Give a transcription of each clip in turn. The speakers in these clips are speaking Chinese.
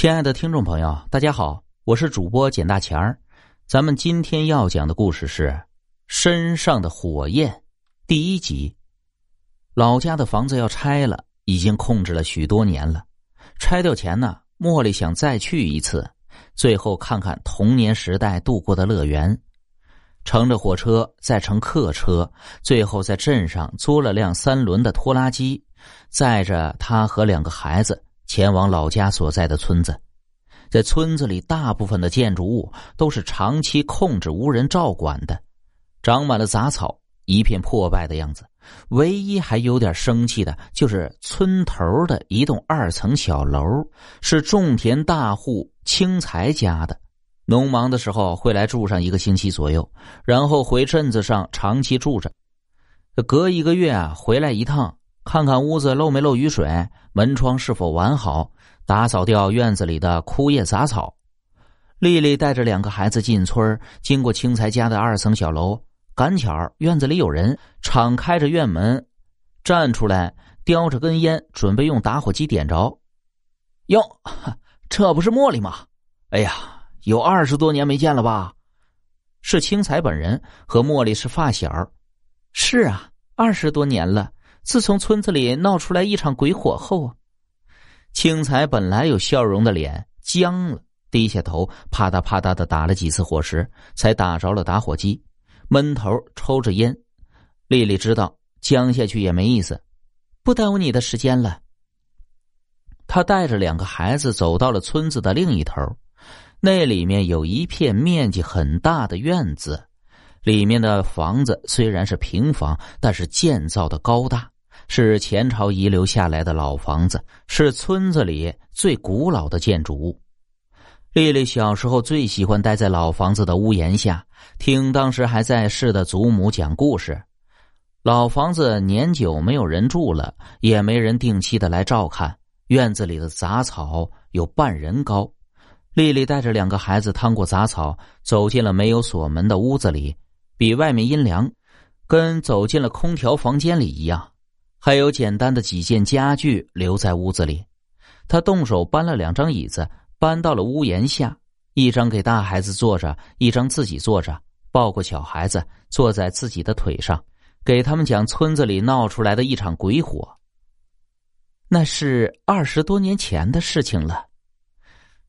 亲爱的听众朋友，大家好，我是主播简大钱儿。咱们今天要讲的故事是《身上的火焰》第一集。老家的房子要拆了，已经控制了许多年了。拆掉前呢，茉莉想再去一次，最后看看童年时代度过的乐园。乘着火车，再乘客车，最后在镇上租了辆三轮的拖拉机，载着他和两个孩子。前往老家所在的村子，在村子里，大部分的建筑物都是长期控制、无人照管的，长满了杂草，一片破败的样子。唯一还有点生气的，就是村头的一栋二层小楼，是种田大户青才家的。农忙的时候会来住上一个星期左右，然后回镇子上长期住着，隔一个月啊回来一趟。看看屋子漏没漏雨水，门窗是否完好，打扫掉院子里的枯叶杂草。丽丽带着两个孩子进村，经过青才家的二层小楼，赶巧院子里有人，敞开着院门，站出来叼着根烟，准备用打火机点着。哟，这不是茉莉吗？哎呀，有二十多年没见了吧？是青才本人和茉莉是发小。是啊，二十多年了。自从村子里闹出来一场鬼火后啊，青才本来有笑容的脸僵了，低下头，啪嗒啪嗒的打了几次火石，才打着了打火机，闷头抽着烟。丽丽知道僵下去也没意思，不耽误你的时间了。他带着两个孩子走到了村子的另一头，那里面有一片面积很大的院子，里面的房子虽然是平房，但是建造的高大。是前朝遗留下来的老房子，是村子里最古老的建筑物。丽丽小时候最喜欢待在老房子的屋檐下，听当时还在世的祖母讲故事。老房子年久没有人住了，也没人定期的来照看。院子里的杂草有半人高。丽丽带着两个孩子趟过杂草，走进了没有锁门的屋子里，比外面阴凉，跟走进了空调房间里一样。还有简单的几件家具留在屋子里，他动手搬了两张椅子，搬到了屋檐下，一张给大孩子坐着，一张自己坐着，抱过小孩子坐在自己的腿上，给他们讲村子里闹出来的一场鬼火。那是二十多年前的事情了，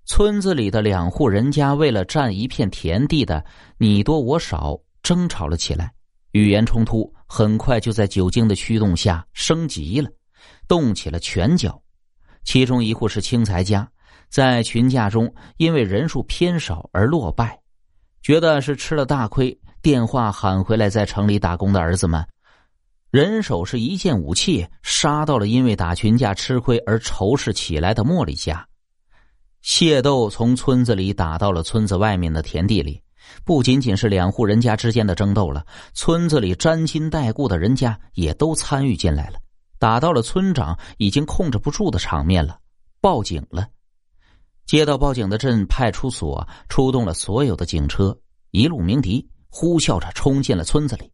村子里的两户人家为了占一片田地的你多我少，争吵了起来。语言冲突很快就在酒精的驱动下升级了，动起了拳脚。其中一户是青才家，在群架中因为人数偏少而落败，觉得是吃了大亏。电话喊回来在城里打工的儿子们，人手是一件武器，杀到了因为打群架吃亏而仇视起来的茉莉家。械斗从村子里打到了村子外面的田地里。不仅仅是两户人家之间的争斗了，村子里沾亲带故的人家也都参与进来了，打到了村长已经控制不住的场面了，报警了。接到报警的镇派出所出动了所有的警车，一路鸣笛，呼啸着冲进了村子里。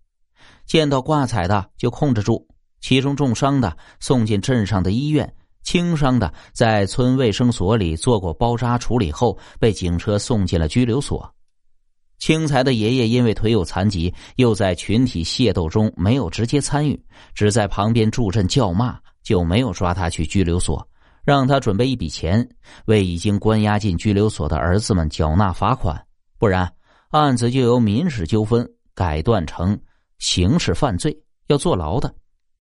见到挂彩的就控制住，其中重伤的送进镇上的医院，轻伤的在村卫生所里做过包扎处理后，被警车送进了拘留所。青才的爷爷因为腿有残疾，又在群体械斗中没有直接参与，只在旁边助阵叫骂，就没有抓他去拘留所，让他准备一笔钱，为已经关押进拘留所的儿子们缴纳罚款，不然案子就由民事纠纷改断成刑事犯罪，要坐牢的。